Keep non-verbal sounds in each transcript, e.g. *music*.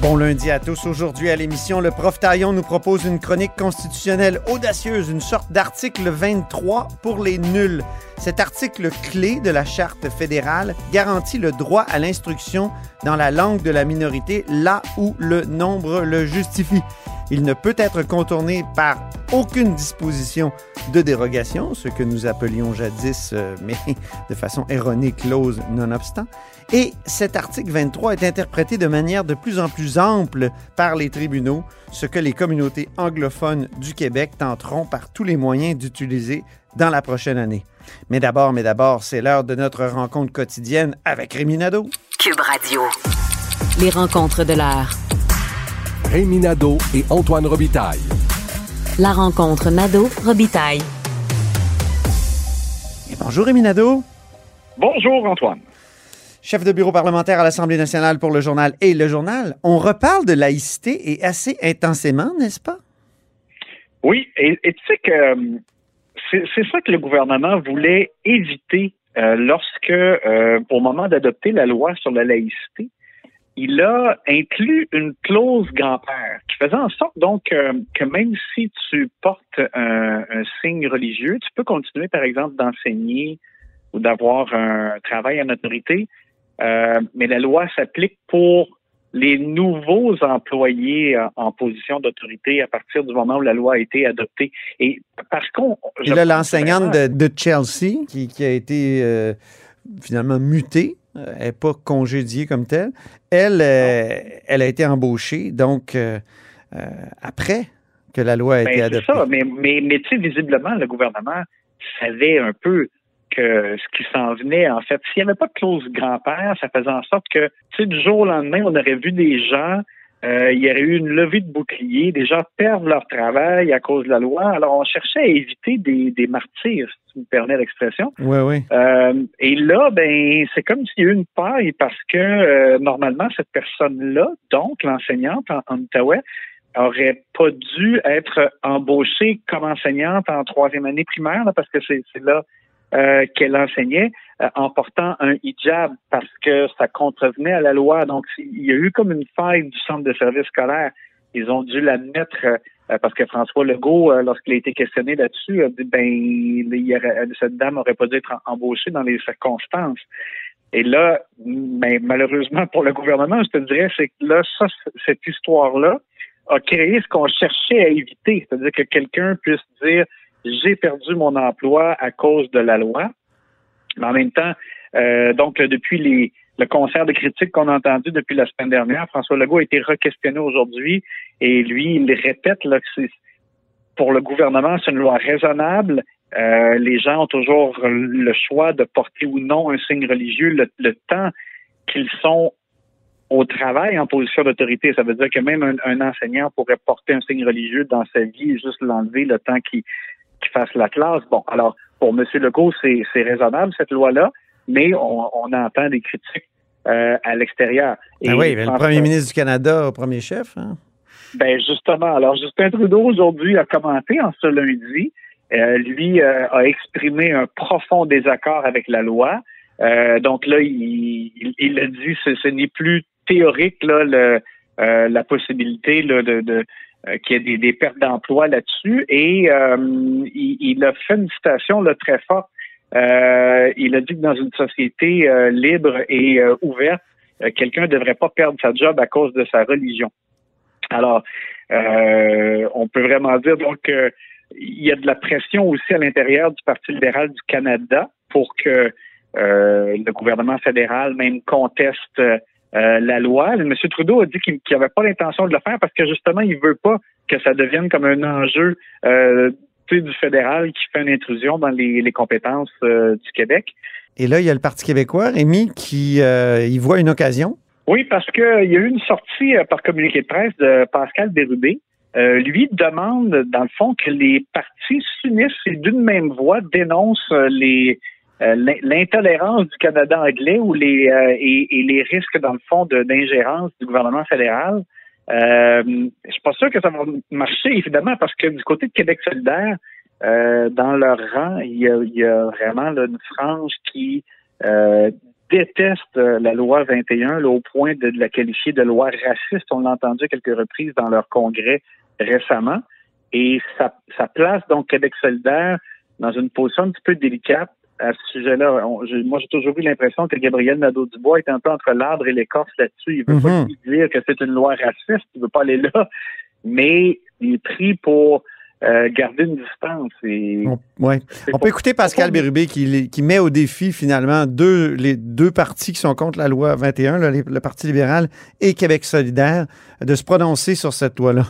Bon lundi à tous. Aujourd'hui à l'émission, le prof Taillon nous propose une chronique constitutionnelle audacieuse, une sorte d'article 23 pour les nuls. Cet article clé de la Charte fédérale garantit le droit à l'instruction dans la langue de la minorité là où le nombre le justifie. Il ne peut être contourné par aucune disposition de dérogation, ce que nous appelions jadis, euh, mais *laughs* de façon erronée, clause nonobstant. Et cet article 23 est interprété de manière de plus en plus ample par les tribunaux, ce que les communautés anglophones du Québec tenteront par tous les moyens d'utiliser dans la prochaine année. Mais d'abord, mais d'abord, c'est l'heure de notre rencontre quotidienne avec Rémi Nadeau. Cube Radio. Les rencontres de l'heure. Rémi Nadeau et Antoine Robitaille. La rencontre Nadeau-Robitaille. Et bonjour Rémi Nadeau. Bonjour Antoine. Chef de bureau parlementaire à l'Assemblée nationale pour le journal et le journal. On reparle de laïcité et assez intensément, n'est-ce pas? Oui, et, tu sais que euh, c'est ça que le gouvernement voulait éviter euh, lorsque, euh, au moment d'adopter la loi sur la laïcité, il a inclus une clause grand-père qui faisait en sorte donc que même si tu portes un, un signe religieux, tu peux continuer par exemple d'enseigner ou d'avoir un travail en autorité, euh, mais la loi s'applique pour les nouveaux employés en, en position d'autorité à partir du moment où la loi a été adoptée. Et parce qu'on... Et là, l'enseignante de, de Chelsea, qui, qui a été euh, finalement mutée, euh, elle n'est pas congédiée comme telle, elle, euh, elle a été embauchée, donc euh, euh, après que la loi a été Ben, c'est adoptée. ça, mais, mais, mais tu sais, visiblement, le gouvernement savait un peu ce qui s'en venait, en fait, s'il n'y avait pas de clause grand-père, ça faisait en sorte que, tu sais, du jour au lendemain, on aurait vu des gens, euh, il y aurait eu une levée de bouclier, des gens perdent leur travail à cause de la loi. Alors, on cherchait à éviter des, des martyrs, si tu me permets l'expression. Oui, oui. Euh, et là, ben, c'est comme s'il y a eu une paille parce que euh, normalement, cette personne-là, donc l'enseignante en, en Outaouais, aurait pas dû être embauchée comme enseignante en troisième année primaire, là, parce que c'est là euh, qu'elle enseignait euh, en portant un hijab parce que ça contrevenait à la loi. Donc, il y a eu comme une faille du centre de service scolaire. Ils ont dû la mettre euh, parce que François Legault, euh, lorsqu'il a été questionné là-dessus, a dit ben il aurait- cette dame aurait pas dû être embauchée dans les circonstances. Et là, ben, malheureusement pour le gouvernement, je te dirais, c'est que là, ça, cette histoire-là a créé ce qu'on cherchait à éviter, c'est-à-dire que quelqu'un puisse dire j'ai perdu mon emploi à cause de la loi. Mais en même temps, euh, donc depuis les, le concert de critiques qu'on a entendu depuis la semaine dernière, François Legault a été re-questionné aujourd'hui et lui, il répète là, que pour le gouvernement, c'est une loi raisonnable. Euh, les gens ont toujours le choix de porter ou non un signe religieux le, le temps qu'ils sont au travail en position d'autorité. Ça veut dire que même un, un enseignant pourrait porter un signe religieux dans sa vie et juste l'enlever le temps qu'il fasse la classe. Bon, alors, pour M. Legault, c'est raisonnable, cette loi-là, mais on, on entend des critiques euh, à l'extérieur. Ah oui, mais le premier ministre du Canada, premier chef. hein? ben justement, alors Justin Trudeau aujourd'hui a commenté en ce lundi. Euh, lui euh, a exprimé un profond désaccord avec la loi. Euh, donc là, il, il, il a dit ce, ce n'est plus théorique là, le, la possibilité là, de, de qu'il y ait des, des pertes d'emploi là-dessus. Et euh, il, il a fait une citation là, très forte. Euh, il a dit que dans une société euh, libre et euh, ouverte, euh, quelqu'un ne devrait pas perdre sa job à cause de sa religion. Alors, euh, on peut vraiment dire donc euh, il y a de la pression aussi à l'intérieur du Parti libéral du Canada pour que euh, le gouvernement fédéral même conteste euh, la loi. M. Trudeau a dit qu'il n'avait pas l'intention de le faire parce que justement, il veut pas que ça devienne comme un enjeu euh, du fédéral qui fait une intrusion dans les, les compétences euh, du Québec. Et là, il y a le Parti québécois, Rémi, qui y voit une occasion. Oui, parce qu'il y a eu une sortie par communiqué de presse de Pascal Bérubé. Lui demande, dans le fond, que les partis s'unissent et d'une même voix dénoncent euh, l'intolérance du Canada anglais ou les et, les risques dans le fond d'ingérence du gouvernement fédéral. Euh, je suis pas sûr que ça va marcher évidemment parce que du côté de Québec solidaire, dans leur rang, il y a, vraiment une frange qui euh, la loi 21 au point de, la qualifier de loi raciste. On l'a entendu à quelques reprises dans leur congrès récemment. Et ça, ça place donc Québec solidaire dans une position un petit peu délicate à ce sujet-là. moi, j'ai toujours eu l'impression que Gabriel Nadeau-Dubois est un peu entre l'arbre et l'écorce là-dessus. Il veut pas mm-hmm. dire que c'est une loi raciste, il veut pas aller là, mais il est pris pour euh, garder une distance. Et on, ouais. on peut écouter Pascal Bérubé qui, qui, met au défi finalement deux, les deux partis qui sont contre la loi 21, le Parti libéral et Québec solidaire, de se prononcer sur cette loi-là.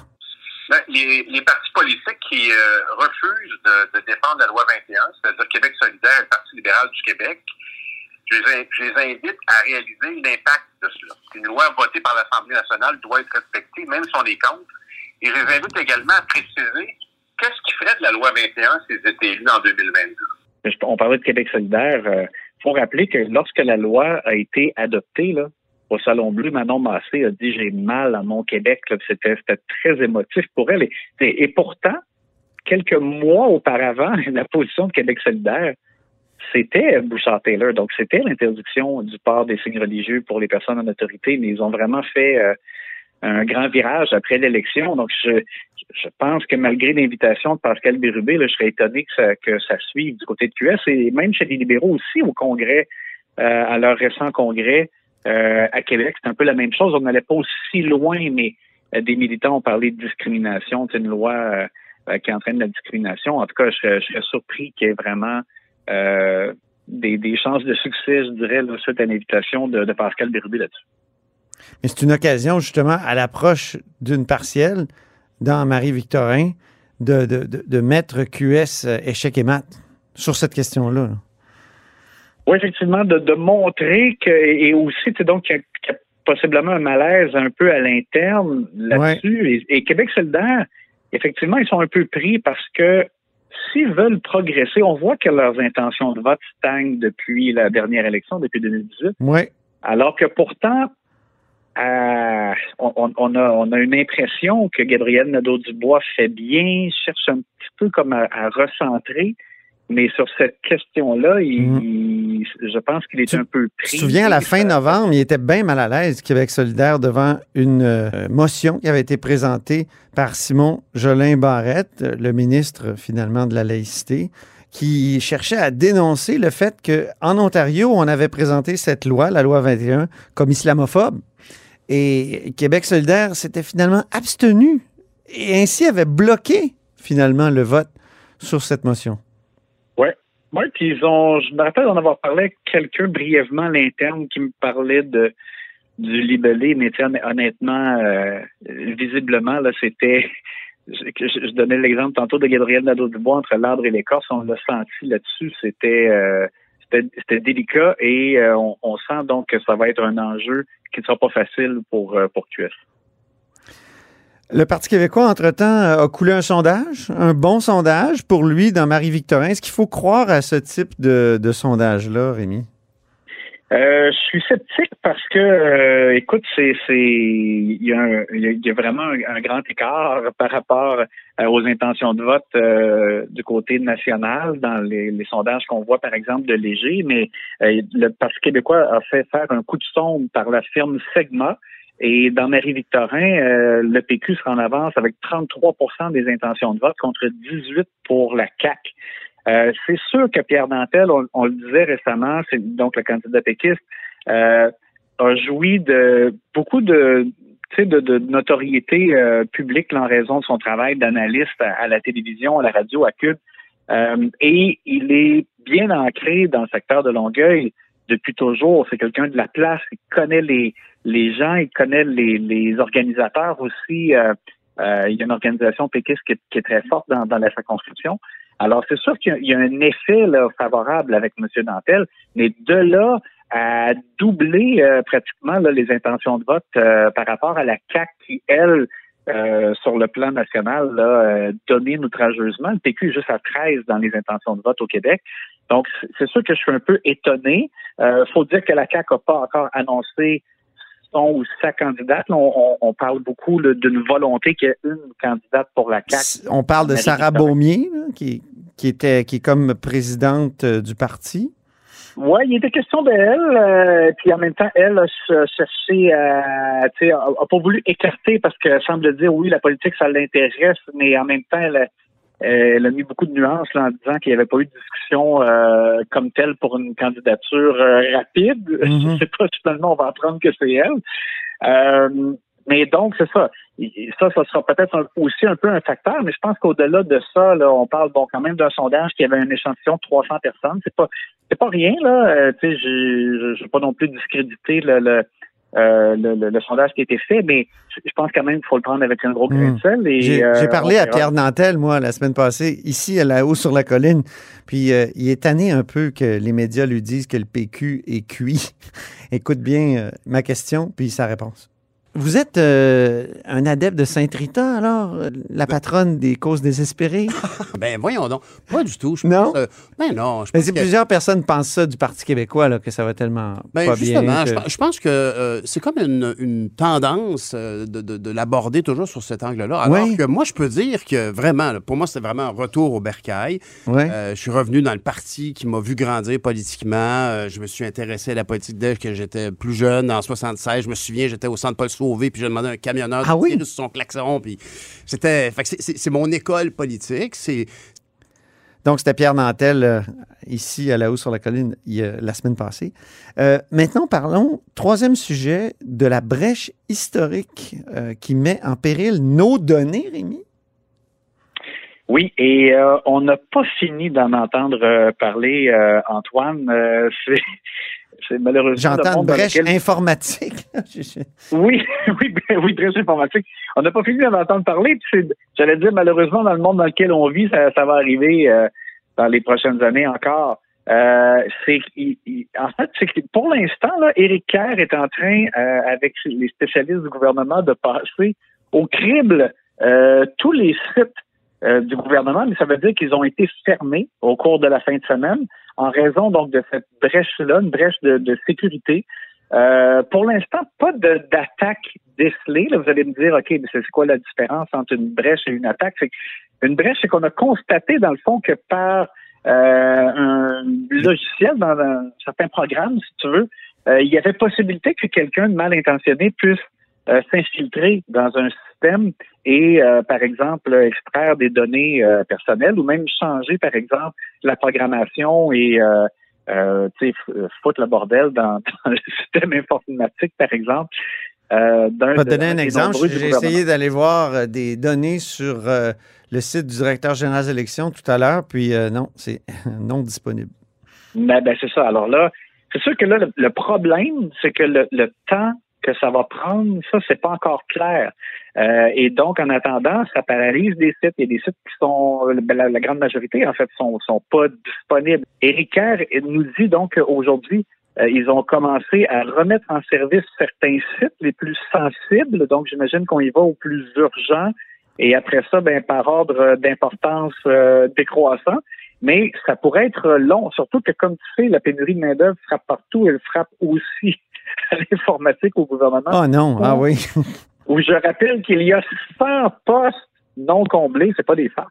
Ben, les, partis politiques qui euh, refusent de, défendre la loi 21, c'est-à-dire Québec solidaire et le Parti libéral du Québec, je les, je les invite à réaliser l'impact de cela. Une loi votée par l'Assemblée nationale doit être respectée, même si on est contre. Et je les invite également à préciser Qu'est-ce qui ferait de la loi 21 s'ils étaient élus en 2022? On parlait de Québec solidaire. Il euh, faut rappeler que lorsque la loi a été adoptée, là, au Salon Bleu, Manon Massé a dit j'ai mal à mon Québec. C'était très émotif pour elle. Et, pourtant, quelques mois auparavant, *laughs* la position de Québec solidaire, c'était Bouchard-Taylor. Donc, c'était l'interdiction du port des signes religieux pour les personnes en autorité, mais ils ont vraiment fait euh, un grand virage après l'élection. Donc, je, pense que malgré l'invitation de Pascal Bérubé, je serais étonné que ça, que ça suive du côté de QS et même chez les libéraux aussi au Congrès, euh, à leur récent congrès euh, à Québec. C'est un peu la même chose. On n'allait pas aussi loin, mais euh, des militants ont parlé de discrimination. C'est une loi qui entraîne la discrimination. En tout cas, je serais, surpris qu'il y ait vraiment des, chances de succès, je dirais, là, suite à l'invitation de, Pascal Bérubé là-dessus. Mais c'est une occasion, justement, à l'approche d'une partielle, dans Marie-Victorin de, mettre QS euh, échec et mat sur cette question-là. Oui, effectivement, de, de montrer que, et aussi, donc, qu'il y, a possiblement un malaise un peu à l'interne là-dessus. Et, Québec solidaire, effectivement, ils sont un peu pris parce que s'ils veulent progresser, on voit que leurs intentions de vote stagnent depuis la dernière élection, depuis 2018. Oui. Alors que pourtant, on, a, on a une impression que Gabriel Nadeau-Dubois fait bien, cherche un petit peu comme à, recentrer, mais sur cette question-là, mm. je pense qu'il est un peu pris. Tu te souviens, à la fin novembre, il était bien mal à l'aise, Québec solidaire, devant une euh, motion qui avait été présentée par Simon Jolin Barrette, le ministre finalement de la laïcité, qui cherchait à dénoncer le fait qu'en Ontario, on avait présenté cette loi, la loi 21, comme islamophobe. Et Québec solidaire s'était finalement abstenu et ainsi avait bloqué finalement le vote sur cette motion. Oui. Oui, ils ont, je me rappelle d'en avoir parlé avec quelqu'un brièvement à l'interne qui me parlait de du libellé, mais honnêtement, euh, visiblement, là, c'était je, donnais l'exemple tantôt de Gabriel Nadeau-Dubois entre l'arbre et l'écorce, on l'a senti là-dessus, c'était euh, c'était délicat et euh, on, sent donc que ça va être un enjeu qui ne sera pas facile pour, euh, pour QS. Le Parti québécois, entre-temps, a coulé un sondage, un bon sondage pour lui dans Marie-Victorin. Est-ce qu'il faut croire à ce type de, sondage-là, Rémi? Euh, je suis sceptique parce que, euh, écoute, c'est, il y, a y, a vraiment un, grand écart par rapport euh, aux intentions de vote du côté national dans les, les sondages qu'on voit, par exemple, de Léger. Mais le Parti québécois a fait faire un coup de sonde par la firme Segma. Et dans Marie-Victorin, le PQ sera en avance avec 33% des intentions de vote contre 18 pour la CAC. Euh, c'est sûr que Pierre Dantel, on, le disait récemment, c'est donc le candidat péquiste, euh, a joui de beaucoup de de, de notoriété euh, publique en raison de son travail d'analyste à, la télévision, à la radio, à Cube. et il est bien ancré dans le secteur de Longueuil depuis toujours. C'est quelqu'un de la place. Il connaît les, les gens, il connaît les, les organisateurs aussi. il y a une organisation péquiste qui est, très forte dans, dans la circonscription. Alors, c'est sûr qu'il y, a un effet favorable avec M. Dantel, mais de là à doubler euh, pratiquement les intentions de vote euh, par rapport à la CAC qui, elle, euh, sur le plan national, là, domine outrageusement. Le PQ est juste à 13 dans les intentions de vote au Québec. Donc, c'est sûr que je suis un peu étonné. Euh, faut dire que la CAQ n'a pas encore annoncé son ou sa candidate. On, on, parle beaucoup d'une volonté qu'il y ait une candidate pour la CAQ. On parle de Sarah Beaumier, là, qui, qui, était, qui est comme présidente euh, du parti. Oui, il était question d'elle, euh, puis en même temps, elle a cherché à, tu sais, a, pas voulu écarter parce qu'elle semble dire oui, la politique, ça l'intéresse, mais en même temps, elle, elle a mis beaucoup de nuances là, en disant qu'il n'y avait pas eu de discussion euh, comme telle pour une candidature euh, rapide. *laughs* Je ne sais pas, finalement, on va apprendre que c'est elle. Euh, mais donc, c'est ça. Ça, ça sera peut-être aussi un peu un facteur, mais je pense qu'au-delà de ça, là, on parle bon quand même d'un sondage qui avait un échantillon de 300 personnes. C'est pas c'est pas rien, là. tu sais, je ne vais pas non plus discréditer le euh, le, sondage qui a été fait, mais je pense quand même qu'il faut le prendre avec un gros grain de hmm. J'ai euh, parlé à Pierre Nantel, moi, la semaine passée, ici, à la haut sur la colline, puis euh, il est tanné un peu que les médias lui disent que le PQ est cuit. *laughs* Écoute bien ma question, puis sa réponse. Vous êtes euh, un adepte de Sainte-Rita, alors, euh, la patronne des causes désespérées? *laughs* ben, voyons donc. Pas du tout. Je non? Pense, ben non. Je Plusieurs personnes pensent ça du Parti québécois, là, que ça va tellement ben, pas bien. Je, pense que euh, c'est comme une, tendance de, de, l'aborder toujours sur cet angle-là. Alors que moi, je peux dire que vraiment, pour moi, c'est vraiment un retour au bercail. je suis revenu dans le parti qui m'a vu grandir politiquement. je me suis intéressé à la politique dès que j'étais plus jeune, en 76. Je me souviens, j'étais au centre Paul puis j'ai demandé à un camionneur ah, oui? sur son klaxon, puis c'était... c'est mon école politique, c'est... Donc, c'était Pierre Nantel, euh, ici à la haut sur la colline, la semaine passée. Euh, maintenant, parlons, troisième sujet, de la brèche historique euh, qui met en péril nos données, Rémi. Oui, et on n'a pas fini d'en entendre parler, Antoine. C'est malheureusement. J'entends brèche informatique. *laughs* oui, *laughs* oui, ben oui, brèche informatique. On n'a pas fini d'en entendre parler. J'allais dire, malheureusement, dans le monde dans lequel on vit, ça, va arriver euh, dans les prochaines années encore. Euh, c'est en fait, c'est que pour l'instant, Éric Kerr est en train, euh, avec les spécialistes du gouvernement, de passer au crible tous les sites du gouvernement, mais ça veut dire qu'ils ont été fermés au cours de la fin de semaine en raison donc de cette brèche-là, une brèche de, sécurité. Euh, pour l'instant, pas d'attaque décelée. Là, vous allez me dire, OK, mais c'est quoi la différence entre une brèche et une attaque? une brèche, c'est qu'on a constaté, dans le fond, que par euh, un logiciel, dans un certain programme, si tu veux, euh, il y avait possibilité que quelqu'un de mal intentionné puisse euh, s'infiltrer dans un système et, euh, par exemple, extraire des données euh, personnelles ou même changer, par exemple, la programmation et euh, foutre le bordel *laughs* dans, le système informatique, par exemple. Euh, Je vais te donner un exemple. J'ai essayé d'aller voir des données sur le site du directeur général des élections tout à l'heure, puis non, c'est *laughs* non disponible. Ben, ben c'est ça. Alors là, c'est sûr que là, le, problème, c'est que le, le temps que ça va prendre, ça, c'est pas encore clair. Euh, et donc, en attendant, ça paralyse des sites. Il y a des sites qui sont, ben, la, grande majorité, en fait, sont, sont pas disponibles. Eric Kerr nous dit donc qu'aujourd'hui, euh, ils ont commencé à remettre en service certains sites les plus sensibles. Donc, j'imagine qu'on y va au plus urgent. Et après ça, ben, par ordre d'importance euh, décroissant. Mais ça pourrait être long, surtout que, comme tu sais, la pénurie de main-d'œuvre frappe partout. Elle frappe aussi *laughs* à l'informatique au gouvernement. Ah non, ah oui. *laughs* où je rappelle qu'il y a 100 postes non comblés, c'est pas des farces.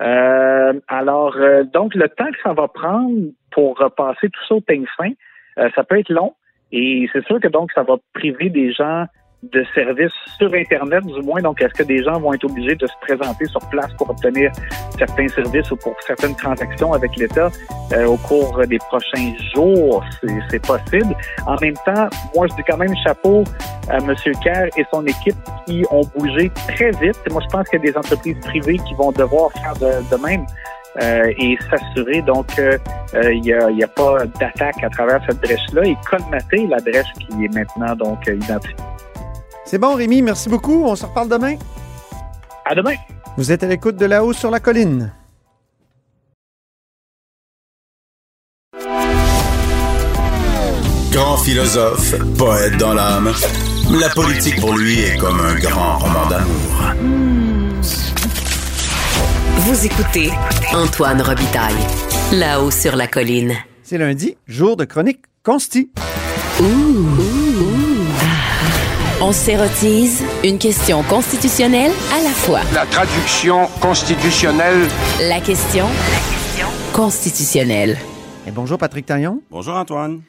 Euh, alors, euh, donc, le temps que ça va prendre pour passer tout ça au peigne fin, euh, ça peut être long. Et c'est sûr que donc, ça va priver des gens de services sur Internet, du moins. Donc, est-ce que des gens vont être obligés de se présenter sur place pour obtenir certains services ou pour certaines transactions avec l'État euh, au cours des prochains jours? C'est possible. En même temps, moi, je dis quand même chapeau à M. Kerr et son équipe qui ont bougé très vite. Moi, je pense qu'il y a des entreprises privées qui vont devoir faire de, même. Euh, et s'assurer donc qu'il euh, n'y a, a, pas d'attaque à travers cette brèche-là et colmater la brèche qui est maintenant donc identifiée. C'est bon, Rémi, merci beaucoup. On se reparle demain. À demain. Vous êtes à l'écoute de là-haut sur la colline. Grand philosophe, poète dans l'âme, la politique pour lui est comme un grand roman d'amour. Vous écoutez Antoine Robitaille. Là-haut sur la colline. C'est lundi, jour de chronique consti. On s'érotise une question constitutionnelle à la fois. La traduction constitutionnelle. La question constitutionnelle. Et bonjour Patrick Taillon. Bonjour Antoine.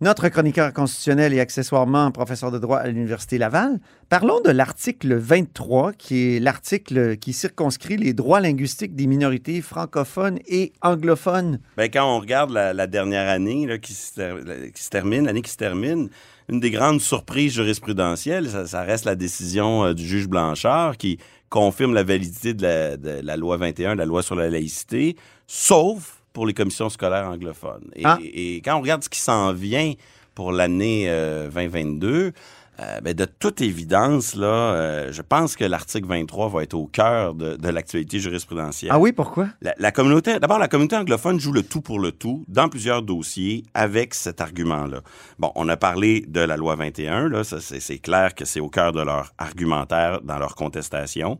Notre chroniqueur constitutionnel et accessoirement professeur de droit à l'Université Laval. Parlons de l'article 23, qui est l'article qui circonscrit les droits linguistiques des minorités francophones et anglophones. Bien, quand on regarde la, dernière année là, qui, se, qui se termine, l'année qui se termine, une des grandes surprises jurisprudentielles, ça, reste la décision euh, du juge Blanchard qui confirme la validité de la, de la loi 21, la loi sur la laïcité, sauf pour les commissions scolaires anglophones. Et, Ah. et quand on regarde ce qui s'en vient pour l'année euh, 2022, euh, ben, de toute évidence, là, euh, je pense que l'article 23 va être au cœur de, de l'actualité jurisprudentielle. Ah oui, pourquoi? La, la communauté, d'abord, la communauté anglophone joue le tout pour le tout dans plusieurs dossiers avec cet argument-là. Bon, on a parlé de la loi 21, là, c'est, c'est clair que c'est au cœur de leur argumentaire dans leur contestation.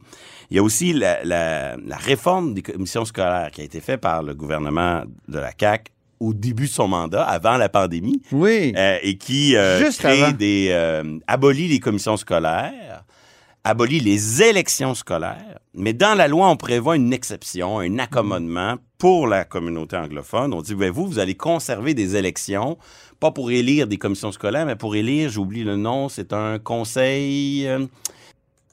Il y a aussi la, la, la réforme des commissions scolaires qui a été faite par le gouvernement de la CAQ au début de son mandat, avant la pandémie, Oui. euh, et qui euh, crée avant. des euh, abolit les commissions scolaires, abolit les élections scolaires, mais dans la loi on prévoit une exception, un accommodement pour la communauté anglophone. On dit ben, vous vous allez conserver des élections, pas pour élire des commissions scolaires, mais pour élire, j'oublie le nom, c'est un conseil. euh,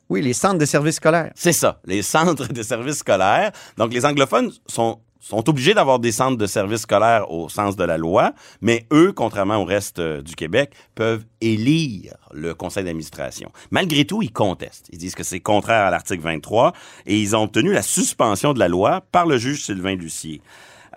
Oui, les centres de services scolaires. c'est ça, les centres de services scolaires. Donc, les anglophones sont, sont obligés d'avoir des centres de services scolaires au sens de la loi, mais eux, contrairement au reste euh, du Québec, peuvent élire le conseil d'administration. Malgré tout, ils contestent. Ils disent que c'est contraire à l'article 23 et ils ont obtenu la suspension de la loi par le juge Sylvain Lucier.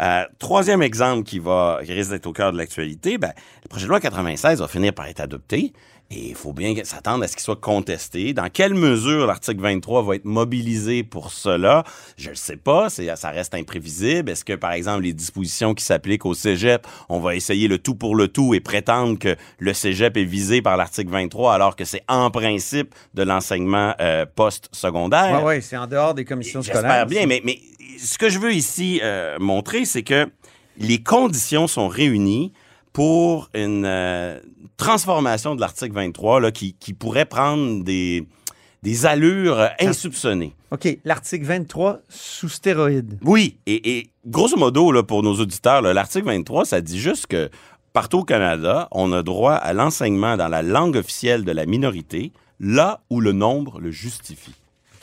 Euh, troisième exemple qui va qui risque d'être au cœur de l'actualité, ben, le projet de loi 96 va finir par être adopté. Et il faut bien s'attendre à ce qu'il soit contesté. Dans quelle mesure l'article 23 va être mobilisé pour cela? Je ne sais pas. Ça reste imprévisible. Est-ce que, par exemple, les dispositions qui s'appliquent au cégep, on va essayer le tout pour le tout et prétendre que le cégep est visé par l'article 23 alors que c'est en principe de l'enseignement euh, post-secondaire? Oui, oui, c'est en dehors des commissions scolaires. J'espère bien, mais, mais ce que je veux ici euh, montrer, c'est que les conditions sont réunies pour une euh, transformation de l'article 23 là, qui, qui pourrait prendre des, des allures euh, insoupçonnées. OK, l'article 23 sous stéroïdes. Oui, et, et grosso modo, là, pour nos auditeurs, l'article 23, ça dit juste que partout au Canada, on a droit à l'enseignement dans la langue officielle de la minorité, là où le nombre le justifie.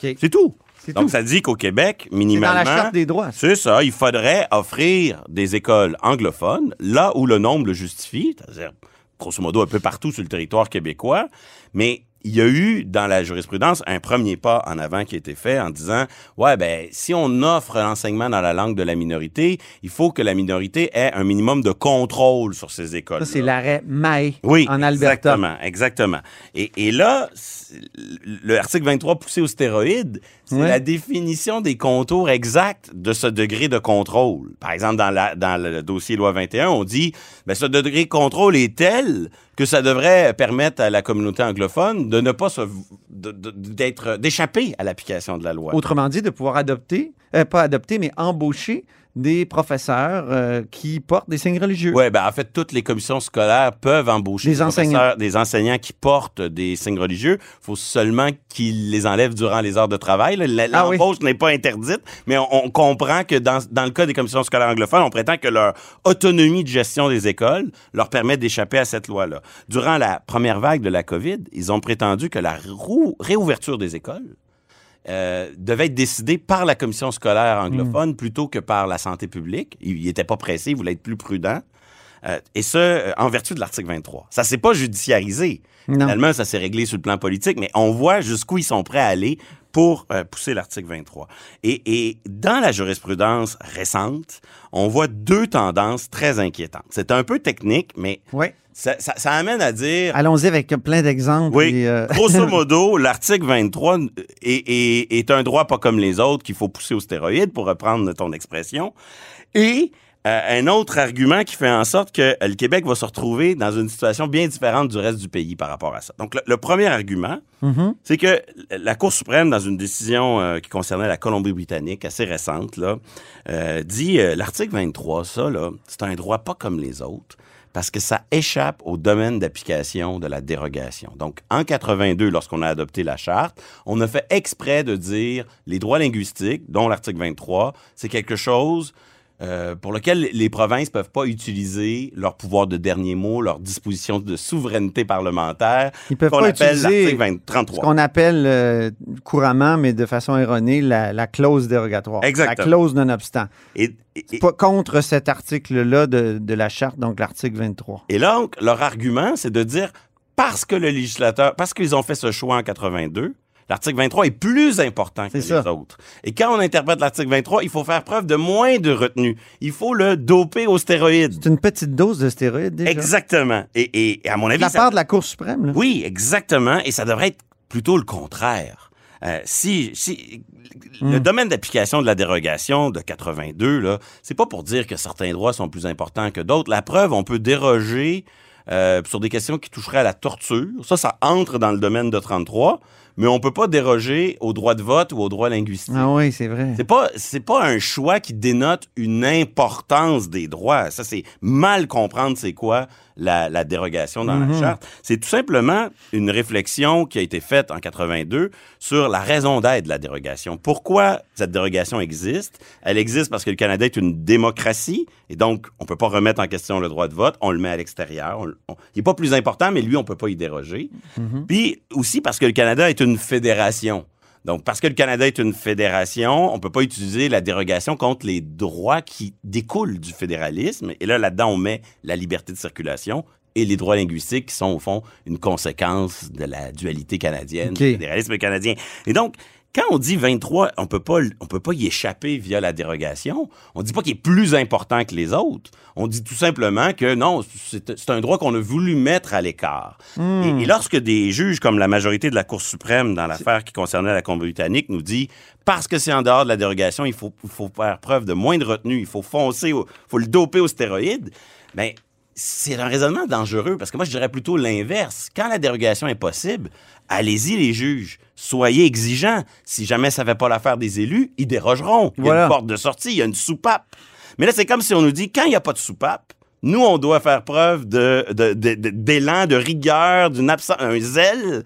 OK. C'est tout. Donc, tout. ça dit qu'au Québec, C'est dans minimalement... la Charte des droits. C'est ça. Il faudrait offrir des écoles anglophones là où le nombre le justifie, c'est-à-dire, grosso modo, un peu partout sur le territoire québécois. Mais il y a eu, dans la jurisprudence, un premier pas en avant qui a été fait en disant, ouais, ben, si on offre l'enseignement dans la langue de la minorité, il faut que la minorité ait un minimum de contrôle sur ces écoles. Ça, c'est l'arrêt Mae Oui, en Alberta. exactement, exactement. Et, et là, c'est- le article 23 poussé aux stéroïdes, c'est Ouais. la définition des contours exacts de ce degré de contrôle. Par exemple, dans, la, dans le dossier loi 21, on dit, ben, ce degré de contrôle est tel que ça devrait permettre à la communauté anglophone de ne pas se, d'être, d'échapper à l'application de la loi. Autrement dit, de pouvoir adopter, euh, pas adopter, mais embaucher des professeurs euh, qui portent des signes religieux. Oui, ben en fait, toutes les commissions scolaires peuvent embaucher Des enseignants. des enseignants qui portent des signes religieux. Il faut seulement qu'ils les enlèvent durant les heures de travail. Ah oui. L'embauche n'est pas interdite, mais on, on comprend que dans, dans le cas des commissions scolaires anglophones, on prétend que leur autonomie de gestion des écoles leur permet d'échapper à cette loi-là. Durant la première vague de la COVID, ils ont prétendu que la réouverture des écoles euh, devait être décidé par la commission scolaire anglophone Hmm. plutôt que par la santé publique. Il n'était pas pressé, il voulait être plus prudent. Euh, et ce, euh, en vertu de l'article 23. Ça s'est pas judiciarisé. Non. Finalement, ça s'est réglé sur le plan politique, mais on voit jusqu'où ils sont prêts à aller pour euh, pousser l'article 23. Et, et dans la jurisprudence récente, on voit deux tendances très inquiétantes. C'est un peu technique, mais Oui. ça, ça- ça amène à dire... Allons-y avec plein d'exemples. Oui. euh, Grosso *laughs* modo, l'article 23 est, est- est un droit pas comme les autres qu'il faut pousser aux stéroïdes, pour reprendre ton expression. Et euh, un autre argument qui fait en sorte que euh, le Québec va se retrouver dans une situation bien différente du reste du pays par rapport à ça. Donc, le, le premier argument, Mhm. c'est que la Cour suprême, dans une décision euh, qui concernait la Colombie-Britannique, assez récente, là, euh, dit l'article 23, ça, c'est un droit pas comme les autres parce que ça échappe au domaine d'application de la dérogation. Donc, en 82, lorsqu'on a adopté la charte, on a fait exprès de dire les droits linguistiques, dont l'article 23, c'est quelque chose euh, pour lequel les provinces peuvent pas utiliser leur pouvoir de dernier mot, leur disposition de souveraineté parlementaire, Ils peuvent qu'on pas appelle utiliser l'article 20 ce 33. qu'on appelle euh, couramment, mais de façon erronée, la, la clause dérogatoire. Exactement. La clause non-obstant. Et, et- pas contre cet article-là de, de la charte, donc l'article 23. Et là, donc, leur argument, c'est de dire parce que le législateur, parce qu'ils ont fait ce choix en 82, l'article 23 est plus important que les ça. autres. Et quand on interprète l'article 23, il faut faire preuve de moins de retenue. Il faut le doper aux stéroïdes. C'est une petite dose de stéroïdes, déjà? Exactement. Et, et- et à mon De avis, la ça- part de la Cour suprême, là. oui, exactement. Et ça devrait être plutôt le contraire. Euh, si, si le Hmm. domaine d'application de la dérogation de 82, là, c'est pas pour dire que certains droits sont plus importants que d'autres. La preuve, on peut déroger euh, sur des questions qui toucheraient à la torture. Ça, ça entre dans le domaine de 33, mais on peut pas déroger au droit de vote ou au droit linguistique. Ah oui, c'est vrai. C'est pas c'est pas un choix qui dénote une importance des droits. Ça c'est mal comprendre c'est quoi la, la dérogation dans Mhm. la charte. C'est tout simplement une réflexion qui a été faite en 82 sur la raison d'être de la dérogation. Pourquoi cette dérogation existe? Elle existe parce que le Canada est une démocratie et donc on peut pas remettre en question le droit de vote. On le met à l'extérieur. Il est pas plus important, mais lui on peut pas y déroger. Puis aussi parce que le Canada est une fédération. Donc, parce que le Canada est une fédération, on peut pas utiliser la dérogation contre les droits qui découlent du fédéralisme. Et là, là-dedans, on met la liberté de circulation et les droits linguistiques qui sont, au fond, une conséquence de la dualité canadienne, du fédéralisme canadien. Et donc, quand on dit 23, on peut pas, on peut pas y échapper via la dérogation. On dit pas qu'il est plus important que les autres. On dit tout simplement que non, c'est un droit qu'on a voulu mettre à l'écart. Et, et lorsque des juges, comme la majorité de la Cour suprême dans l'affaire qui concernait la Colombie-Britannique, nous dit parce que c'est en dehors de la dérogation, il faut, faut faire preuve de moins de retenue, il faut foncer, il faut le doper aux stéroïdes, ben c'est un raisonnement dangereux parce que moi, je dirais plutôt l'inverse. Quand la dérogation est possible, allez-y, les juges. Soyez exigeants. Si jamais ça ne fait pas l'affaire des élus, ils dérogeront. Il y a Voilà. une porte de sortie, il y a une soupape. Mais là, c'est comme si on nous dit, quand il n'y a pas de soupape, nous, on doit faire preuve de, de- de- de- d'élan, de, rigueur, d'une absence, un zèle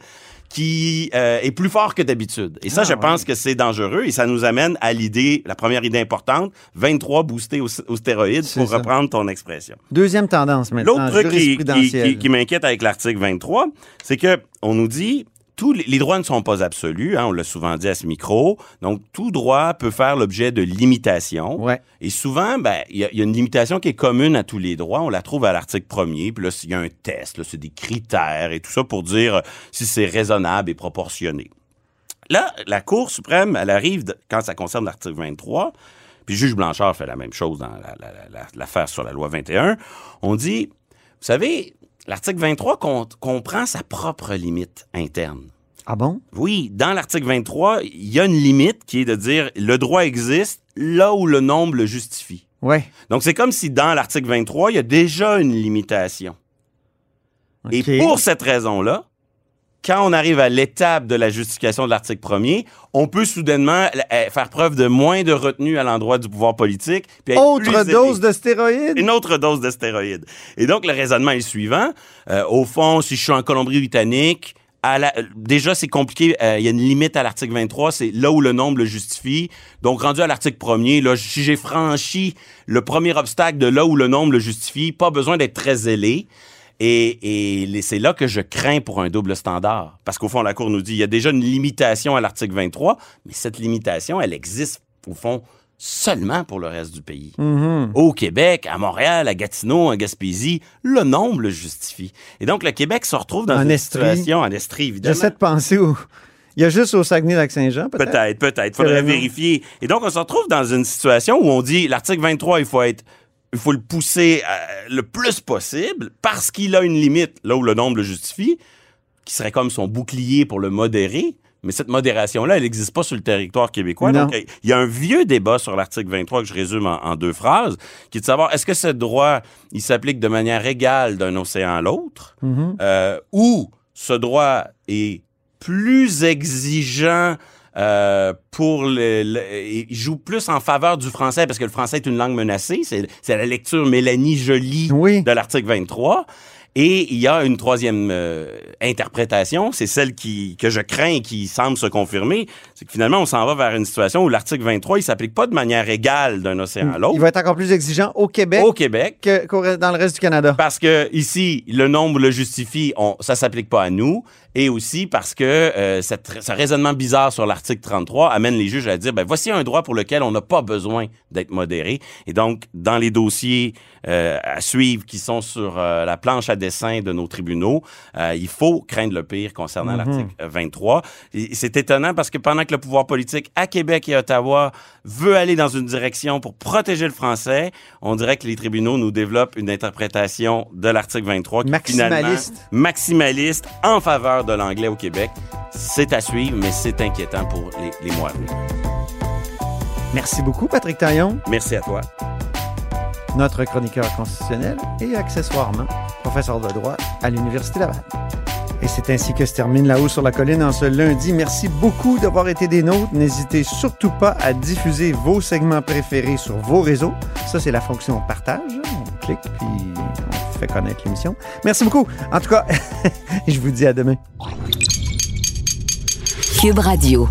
qui euh, est plus fort que d'habitude. Et ça, Ah, je pense que c'est dangereux et ça nous amène à l'idée, la première idée importante, 23 boostés aux, stéroïdes, pour ça. reprendre ton expression. Deuxième tendance maintenant, L'autre truc qui, qui- qui m'inquiète avec l'article 23, c'est que on nous dit tous les, les droits ne sont pas absolus, hein, on l'a souvent dit à ce micro. Donc tout droit peut faire l'objet de limitations. Ouais. Et souvent, ben il y, a- il y a une limitation qui est commune à tous les droits. On la trouve à l'article premier. Puis là, il y a un test, là, c'est des critères et tout ça pour dire euh, si c'est raisonnable et proportionné. Là, la Cour suprême, elle arrive, de- quand ça concerne l'article 23, puis le juge Blanchard fait la même chose dans la- la- la- la- l'affaire sur la loi 21, on dit, vous savez, l'article 23 com- comprend sa propre limite interne. Ah bon? Oui, dans l'article 23, il y a une limite qui est de dire le droit existe là où le nombre le justifie. Ouais. Donc, c'est comme si dans l'article 23, il y a déjà une limitation. Et pour cette raison-là, quand on arrive à l'étape de la justification de l'article 1er, on peut soudainement euh, faire preuve de moins de retenue à l'endroit du pouvoir politique. puis Autre dose de stéroïdes? Une autre dose de stéroïdes. Et donc, le raisonnement est le suivant. Euh, au fond, si je suis en Colombie-Britannique, à la- déjà, c'est compliqué. Euh, Il y a une limite à l'article 23. C'est là où le nombre le justifie. Donc, rendu à l'article 1er, là, si j'ai franchi le premier obstacle de là où le nombre le justifie, pas besoin d'être très zélé. Et, c'est là que je crains pour un double standard. Parce qu'au fond, la Cour nous dit il y a déjà une limitation à l'article 23, mais cette limitation, elle existe, au fond, seulement pour le reste du pays. Mhm. Au Québec, à Montréal, à Gatineau, à Gaspésie, le nombre le justifie. Et donc, le Québec se retrouve dans En une Estrie. situation, en Estrie, évidemment. J'essaie de penser où. Il y a juste au Saguenay-Lac-Saint-Jean, peut-être? Peut-être, peut-être. Faudrait vérifier. Et donc, on se retrouve dans une situation où on dit l'article 23, il faut être. Il faut le pousser euh, le plus possible parce qu'il a une limite, là où le nombre le justifie, qui serait comme son bouclier pour le modérer. Mais cette modération-là, elle n'existe pas sur le territoire québécois. Donc, il y a un vieux débat sur l'article 23 que je résume en, deux phrases, qui est de savoir est-ce que ce droit, il s'applique de manière égale d'un océan à l'autre, Mhm. euh, ou ce droit est plus exigeant euh, pour le, le- il joue plus en faveur du français parce que le français est une langue menacée. C'est la lecture Mélanie Joly de l'article 23. Et il y a une troisième euh, interprétation, c'est celle qui, que je crains et qui semble se confirmer, c'est que finalement, on s'en va vers une situation où l'article 23, il s'applique pas de manière égale d'un océan à l'autre. Il va être encore plus exigeant au Québec. Au Québec. que- qu'au- dans le reste du Canada. Parce que ici, le nombre le justifie, on, ça s'applique pas à nous. Et aussi parce que euh, cette- ce raisonnement bizarre sur l'article 33 amène les juges à dire, ben voici un droit pour lequel on n'a pas besoin d'être modéré. Et donc, dans les dossiers euh, à suivre qui sont sur euh, la planche à dessin de nos tribunaux, euh, il faut craindre le pire concernant Mhm. l'article 23. Et c'est étonnant parce que pendant que le pouvoir politique à Québec et Ottawa veut aller dans une direction pour protéger le français, on dirait que les tribunaux nous développent une interprétation de l'article 23 qui finalement Maximaliste. maximaliste en faveur de l'anglais au Québec. C'est à suivre, mais c'est inquiétant pour les, les mois à venir. Merci beaucoup, Patrick Taillon, Merci à toi. notre chroniqueur constitutionnel et accessoirement professeur de droit à l'Université Laval. Et c'est ainsi que se termine La Haut sur la Colline en ce lundi. Merci beaucoup d'avoir été des nôtres. N'hésitez surtout pas à diffuser vos segments préférés sur vos réseaux. Ça, c'est la fonction partage. On clique, puis on fait connaître l'émission. Merci beaucoup. En tout cas, *laughs* je vous dis à demain. Cube Radio.